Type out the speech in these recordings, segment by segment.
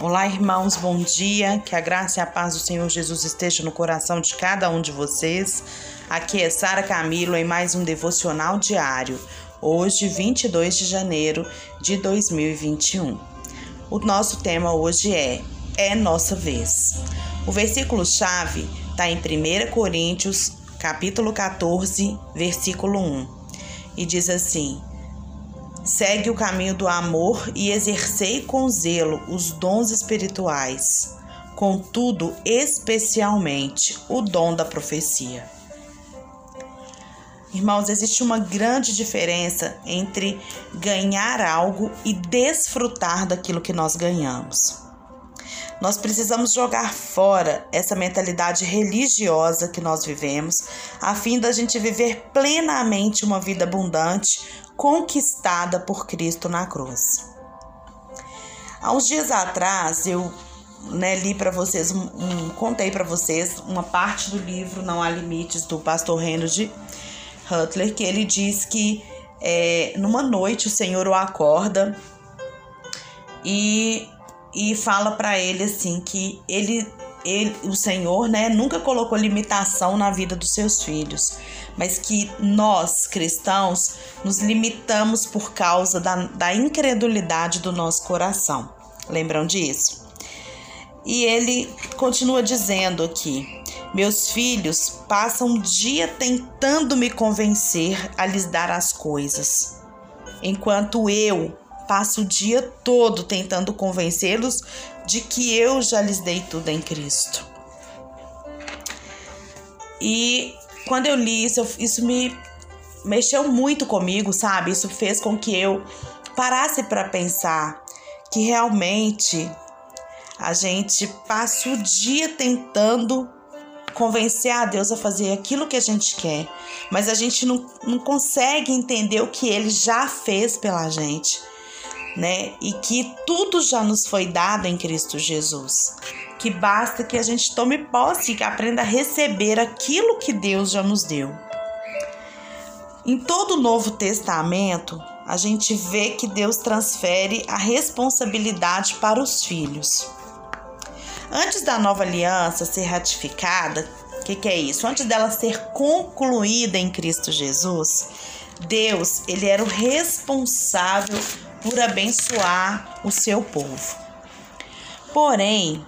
Olá, irmãos, bom dia. Que a graça e a paz do Senhor Jesus esteja no coração de cada um de vocês. Aqui é Sara Camilo em mais um devocional diário. Hoje, 22 de janeiro de 2021. O nosso tema hoje é É nossa vez. O versículo chave está em 1 Coríntios, capítulo 14, versículo 1. E diz assim: Segue o caminho do amor e exercei com zelo os dons espirituais, contudo, especialmente o dom da profecia. Irmãos, existe uma grande diferença entre ganhar algo e desfrutar daquilo que nós ganhamos. Nós precisamos jogar fora essa mentalidade religiosa que nós vivemos, a fim da gente viver plenamente uma vida abundante, conquistada por Cristo na cruz. Há uns dias atrás eu né, li para vocês, um, um, contei para vocês uma parte do livro Não Há Limites do pastor Henry Hutler, que ele diz que é, numa noite o Senhor o acorda e, e fala para ele assim que ele ele, o Senhor, né, nunca colocou limitação na vida dos seus filhos, mas que nós, cristãos, nos limitamos por causa da, da incredulidade do nosso coração. Lembram disso? E ele continua dizendo aqui: Meus filhos passam o dia tentando me convencer a lhes dar as coisas, enquanto eu passo o dia todo tentando convencê-los de que eu já lhes dei tudo em Cristo. E quando eu li isso, isso me mexeu muito comigo, sabe? Isso fez com que eu parasse para pensar que realmente a gente passa o dia tentando convencer a Deus a fazer aquilo que a gente quer, mas a gente não, não consegue entender o que ele já fez pela gente né? E que tudo já nos foi dado em Cristo Jesus. Que basta que a gente tome posse e aprenda a receber aquilo que Deus já nos deu. Em todo o Novo Testamento, a gente vê que Deus transfere a responsabilidade para os filhos. Antes da nova aliança ser ratificada, o que, que é isso? Antes dela ser concluída em Cristo Jesus, Deus ele era o responsável por abençoar o seu povo. Porém,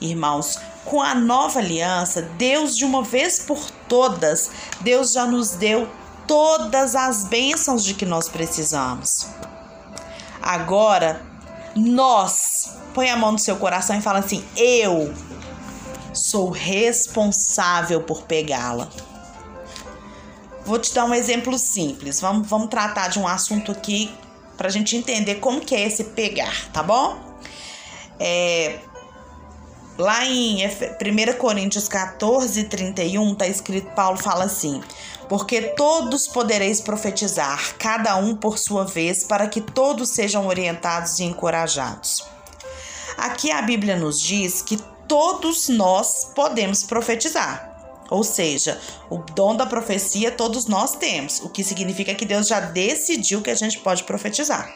irmãos, com a nova aliança, Deus de uma vez por todas, Deus já nos deu todas as bênçãos de que nós precisamos. Agora, nós, põe a mão no seu coração e fala assim: eu sou responsável por pegá-la. Vou te dar um exemplo simples. Vamos, vamos tratar de um assunto aqui para a gente entender como que é esse pegar, tá bom? É, lá em 1 Coríntios 14, 31, tá escrito, Paulo fala assim, porque todos podereis profetizar, cada um por sua vez, para que todos sejam orientados e encorajados. Aqui a Bíblia nos diz que todos nós podemos profetizar. Ou seja, o dom da profecia todos nós temos, o que significa que Deus já decidiu que a gente pode profetizar.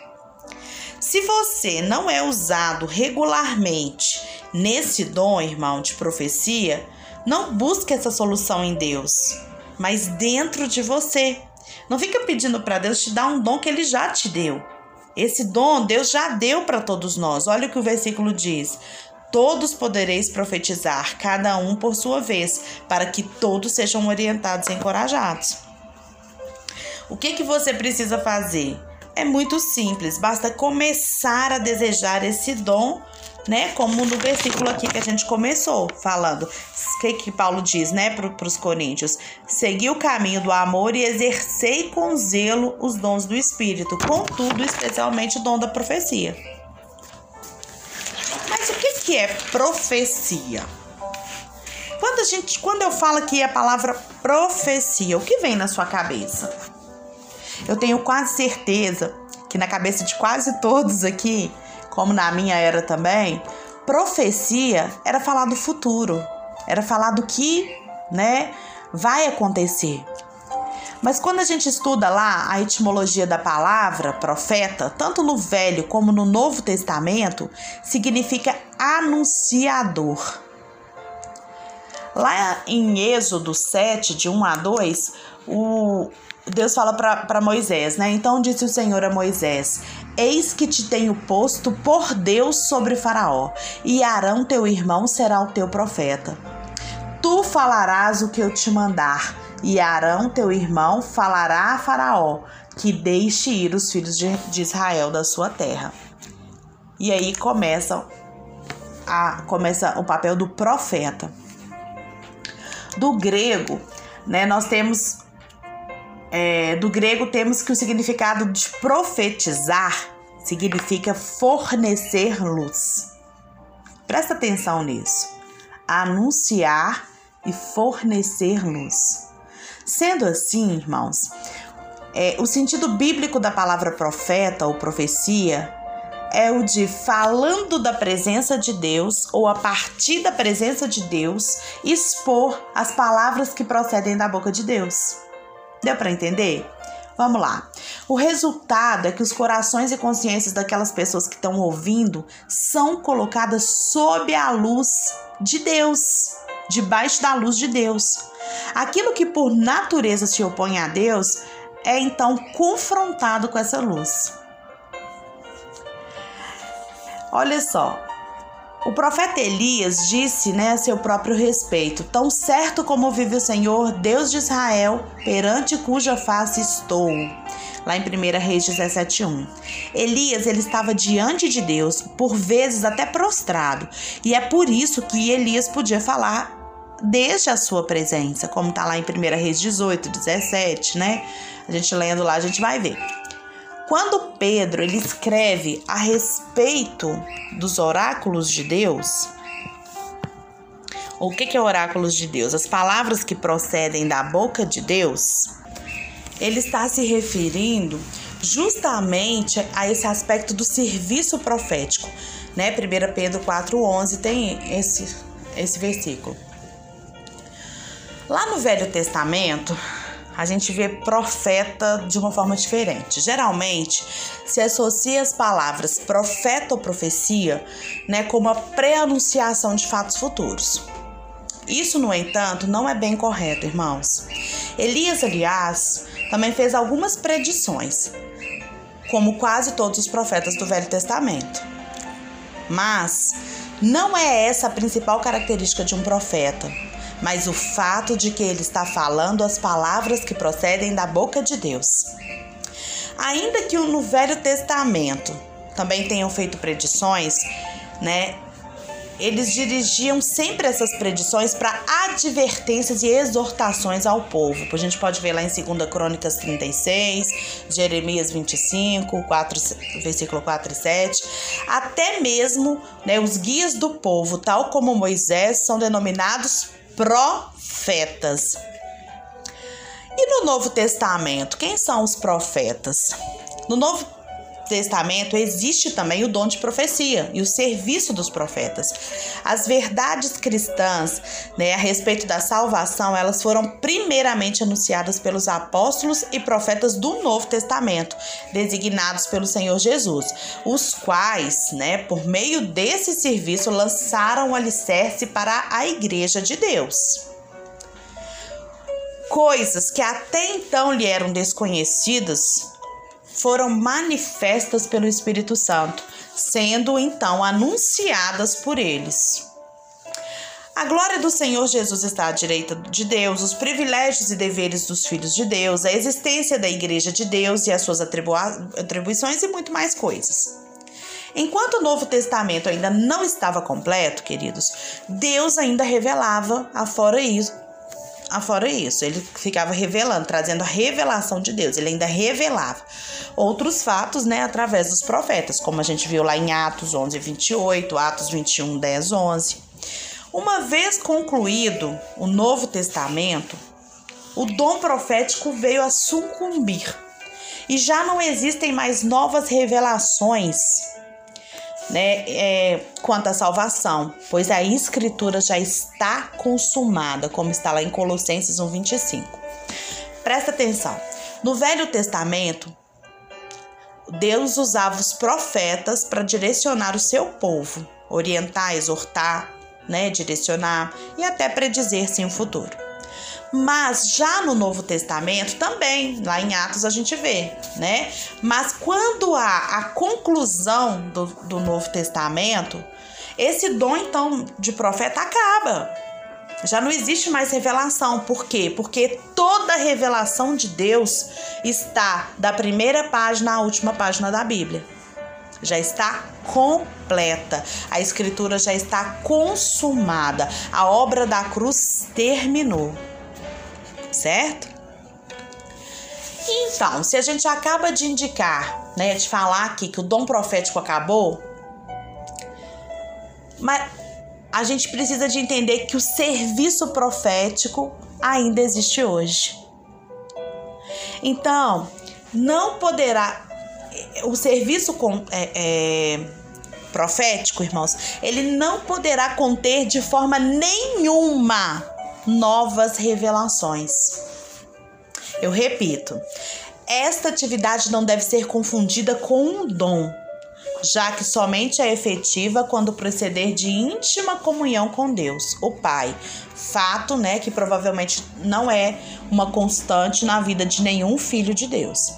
Se você não é usado regularmente nesse dom, irmão, de profecia, não busque essa solução em Deus, mas dentro de você. Não fica pedindo para Deus te dar um dom que ele já te deu. Esse dom Deus já deu para todos nós. Olha o que o versículo diz: Todos podereis profetizar, cada um por sua vez, para que todos sejam orientados e encorajados. O que, que você precisa fazer? É muito simples, basta começar a desejar esse dom, né? Como no versículo aqui que a gente começou falando. O que, que Paulo diz, né, para os coríntios? Segui o caminho do amor e exercei com zelo os dons do Espírito, contudo, especialmente o dom da profecia que é profecia? Quando, a gente, quando eu falo aqui a palavra profecia, o que vem na sua cabeça? Eu tenho quase certeza que na cabeça de quase todos aqui, como na minha era também, profecia era falar do futuro, era falar do que, né, vai acontecer. Mas quando a gente estuda lá a etimologia da palavra profeta, tanto no Velho como no Novo Testamento, significa anunciador. Lá em Êxodo 7, de 1 a 2, o Deus fala para Moisés, né? Então disse o Senhor a Moisés: Eis que te tenho posto por Deus sobre Faraó, e Arão teu irmão será o teu profeta. Tu falarás o que eu te mandar, e Arão teu irmão falará a Faraó, que deixe ir os filhos de, Israel da sua terra. E aí começa, a, começa o papel do profeta. Do grego, né, nós temos é, do grego temos que o significado de profetizar significa fornecer luz. Presta atenção nisso. Anunciar e fornecer luz. Sendo assim, irmãos, é, o sentido bíblico da palavra profeta ou profecia é o de falando da presença de Deus ou a partir da presença de Deus expor as palavras que procedem da boca de Deus. Deu para entender? Vamos lá. O resultado é que os corações e consciências daquelas pessoas que estão ouvindo são colocadas sob a luz de Deus, debaixo da luz de Deus. Aquilo que por natureza se opõe a Deus é então confrontado com essa luz. Olha só, o profeta Elias disse né, a seu próprio respeito: Tão certo como vive o Senhor, Deus de Israel, perante cuja face estou. Lá em 1 Reis 17:1. Elias ele estava diante de Deus, por vezes até prostrado, e é por isso que Elias podia falar desde a sua presença, como está lá em 1 Reis 18, 17, né? A gente lendo lá, a gente vai ver. Quando Pedro ele escreve a respeito dos oráculos de Deus, o que, que é oráculos de Deus? As palavras que procedem da boca de Deus, ele está se referindo justamente a esse aspecto do serviço profético, né? 1 Pedro 4,11 tem esse, esse versículo. Lá no Velho Testamento, a gente vê profeta de uma forma diferente. Geralmente se associa as palavras profeta ou profecia né, como a pré-anunciação de fatos futuros. Isso, no entanto, não é bem correto, irmãos. Elias, aliás, também fez algumas predições, como quase todos os profetas do Velho Testamento. Mas não é essa a principal característica de um profeta mas o fato de que ele está falando as palavras que procedem da boca de Deus. Ainda que no Velho Testamento também tenham feito predições, né? Eles dirigiam sempre essas predições para advertências e exortações ao povo. A gente pode ver lá em 2 Crônicas 36, Jeremias 25, 4, versículo 4 e 7. Até mesmo né, os guias do povo, tal como Moisés, são denominados profetas. E no Novo Testamento, quem são os profetas? No Novo Testamento existe também o dom de profecia e o serviço dos profetas. As verdades cristãs, né, a respeito da salvação, elas foram primeiramente anunciadas pelos apóstolos e profetas do Novo Testamento, designados pelo Senhor Jesus, os quais, né, por meio desse serviço, lançaram o alicerce para a igreja de Deus. Coisas que até então lhe eram desconhecidas foram manifestas pelo Espírito Santo, sendo então anunciadas por eles. A glória do Senhor Jesus está à direita de Deus, os privilégios e deveres dos filhos de Deus, a existência da igreja de Deus e as suas atribuições e muito mais coisas. Enquanto o Novo Testamento ainda não estava completo, queridos, Deus ainda revelava afora isso, afora isso, ele ficava revelando, trazendo a revelação de Deus. Ele ainda revelava outros fatos, né, através dos profetas, como a gente viu lá em Atos 11, 28, Atos 21, 10, 11. Uma vez concluído o Novo Testamento, o dom profético veio a sucumbir e já não existem mais novas revelações né, é, quanto à salvação, pois a escritura já está consumada, como está lá em Colossenses 1:25. Presta atenção. No Velho Testamento, Deus usava os profetas para direcionar o seu povo, orientar, exortar, né, direcionar e até predizer sim o futuro. Mas já no Novo Testamento também, lá em Atos a gente vê, né? Mas quando há a conclusão do, do Novo Testamento, esse dom então de profeta acaba. Já não existe mais revelação. Por quê? Porque toda revelação de Deus está da primeira página à última página da Bíblia. Já está completa. A escritura já está consumada. A obra da cruz terminou. Certo? Então, se a gente acaba de indicar, né, de falar aqui que o dom profético acabou, mas a gente precisa de entender que o serviço profético ainda existe hoje. Então, não poderá. O serviço com, é, é, profético, irmãos, ele não poderá conter de forma nenhuma novas revelações. Eu repito, esta atividade não deve ser confundida com um dom já que somente é efetiva quando proceder de íntima comunhão com Deus, o Pai. Fato, né, que provavelmente não é uma constante na vida de nenhum filho de Deus.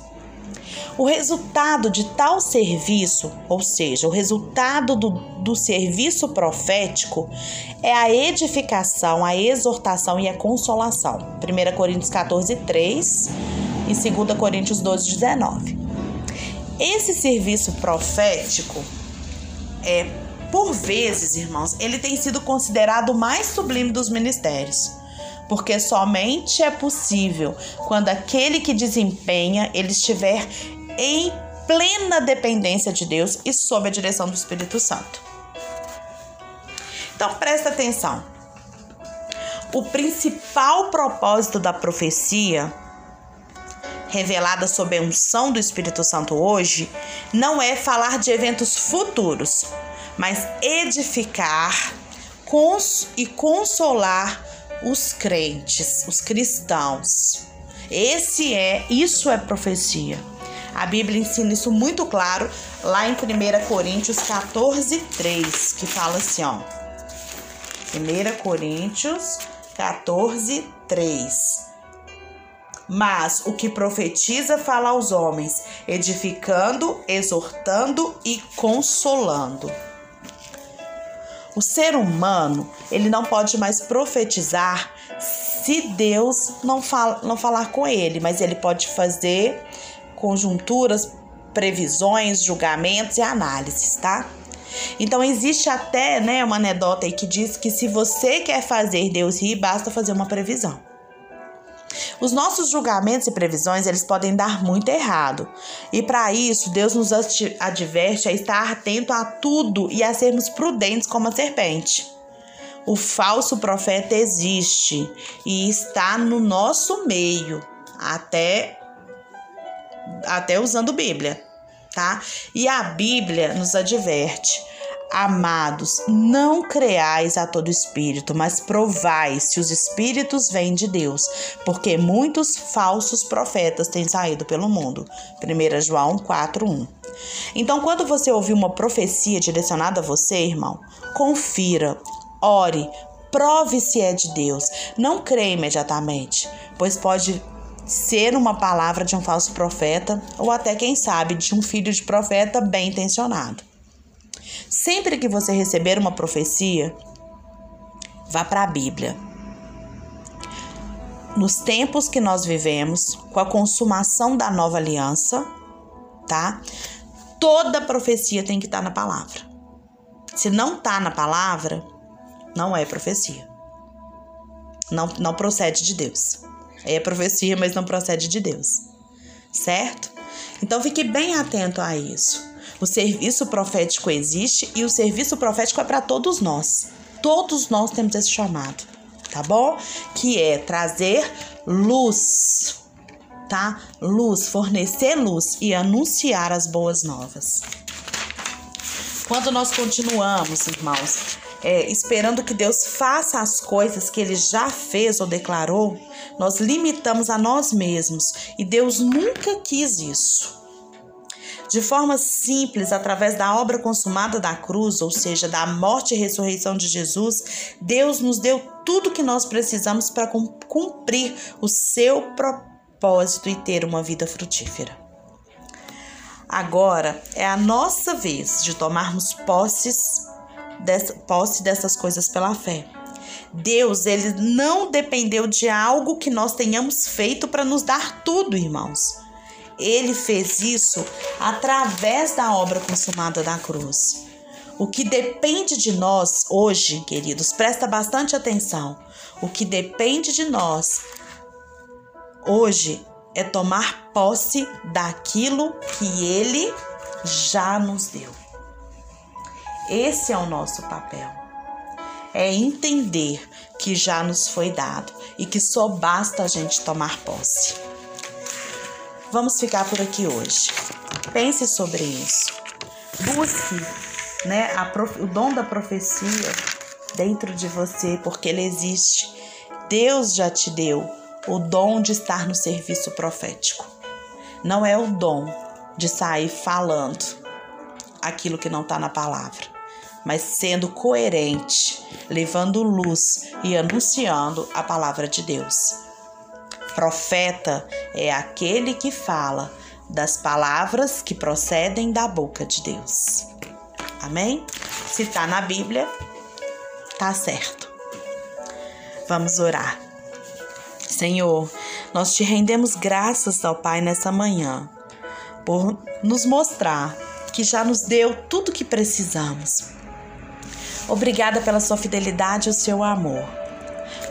O resultado de tal serviço, ou seja, o resultado do, do serviço profético, é a edificação, a exortação e a consolação. 1 Coríntios 14, 3 e 2 Coríntios 12, 19. Esse serviço profético é por vezes, irmãos, ele tem sido considerado o mais sublime dos ministérios, porque somente é possível quando aquele que desempenha ele estiver em plena dependência de Deus e sob a direção do Espírito Santo. Então presta atenção. O principal propósito da profecia revelada sob a unção do Espírito Santo hoje não é falar de eventos futuros, mas edificar cons e consolar os crentes, os cristãos. Esse é, isso é profecia. A Bíblia ensina isso muito claro lá em 1 Coríntios 14, 3, que fala assim, ó. 1 Coríntios 14, 3 mas o que profetiza fala aos homens, edificando, exortando e consolando. O ser humano, ele não pode mais profetizar se Deus não, fala, não falar com ele, mas ele pode fazer conjunturas, previsões, julgamentos e análises, tá? Então existe até, né, uma anedota aí que diz que se você quer fazer Deus rir, basta fazer uma previsão. Os nossos julgamentos e previsões, eles podem dar muito errado. E para isso, Deus nos adverte a estar atento a tudo e a sermos prudentes como a serpente. O falso profeta existe e está no nosso meio, até até usando Bíblia, tá? E a Bíblia nos adverte Amados, não creais a todo espírito, mas provai se os espíritos vêm de Deus, porque muitos falsos profetas têm saído pelo mundo. 1 João 4:1. Então, quando você ouvir uma profecia direcionada a você, irmão, confira, ore, prove se é de Deus. Não creia imediatamente, pois pode ser uma palavra de um falso profeta ou até, quem sabe, de um filho de profeta bem intencionado. Sempre que você receber uma profecia, vá para a Bíblia. Nos tempos que nós vivemos, com a consumação da nova aliança, tá? Toda profecia tem que estar tá na palavra. Se não tá na palavra, não é profecia. Não, não procede de Deus. É profecia, mas não procede de Deus. Certo? Então fique bem atento a isso. O serviço profético existe e o serviço profético é para todos nós. Todos nós temos esse chamado, tá bom? Que é trazer luz, tá? Luz, fornecer luz e anunciar as boas novas. Quando nós continuamos, irmãos, é, esperando que Deus faça as coisas que Ele já fez ou declarou, nós limitamos a nós mesmos e Deus nunca quis isso. De forma simples, através da obra consumada da cruz, ou seja, da morte e ressurreição de Jesus, Deus nos deu tudo que nós precisamos para cumprir o seu propósito e ter uma vida frutífera. Agora é a nossa vez de tomarmos posses, dessa, posse dessas coisas pela fé. Deus, ele não dependeu de algo que nós tenhamos feito para nos dar tudo, irmãos. Ele fez isso através da obra consumada da cruz. O que depende de nós hoje, queridos, presta bastante atenção. O que depende de nós hoje é tomar posse daquilo que ele já nos deu. Esse é o nosso papel. É entender que já nos foi dado e que só basta a gente tomar posse. Vamos ficar por aqui hoje. Pense sobre isso. Busque né, prof... o dom da profecia dentro de você, porque ele existe. Deus já te deu o dom de estar no serviço profético. Não é o dom de sair falando aquilo que não está na palavra, mas sendo coerente, levando luz e anunciando a palavra de Deus. Profeta é aquele que fala das palavras que procedem da boca de Deus. Amém? Se está na Bíblia, tá certo. Vamos orar. Senhor, nós te rendemos graças ao Pai nessa manhã por nos mostrar que já nos deu tudo o que precisamos. Obrigada pela sua fidelidade e o seu amor.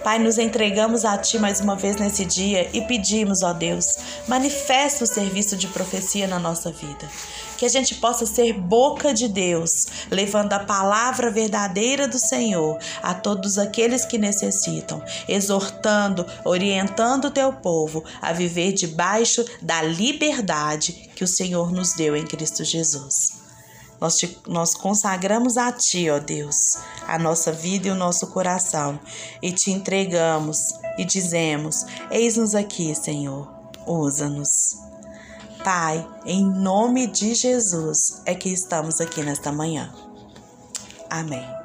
Pai, nos entregamos a Ti mais uma vez nesse dia e pedimos, ó Deus, manifesta o serviço de profecia na nossa vida. Que a gente possa ser boca de Deus, levando a palavra verdadeira do Senhor a todos aqueles que necessitam, exortando, orientando o teu povo a viver debaixo da liberdade que o Senhor nos deu em Cristo Jesus. Nós, te, nós consagramos a Ti, ó Deus, a nossa vida e o nosso coração e te entregamos e dizemos: Eis-nos aqui, Senhor, usa-nos. Pai, em nome de Jesus é que estamos aqui nesta manhã. Amém.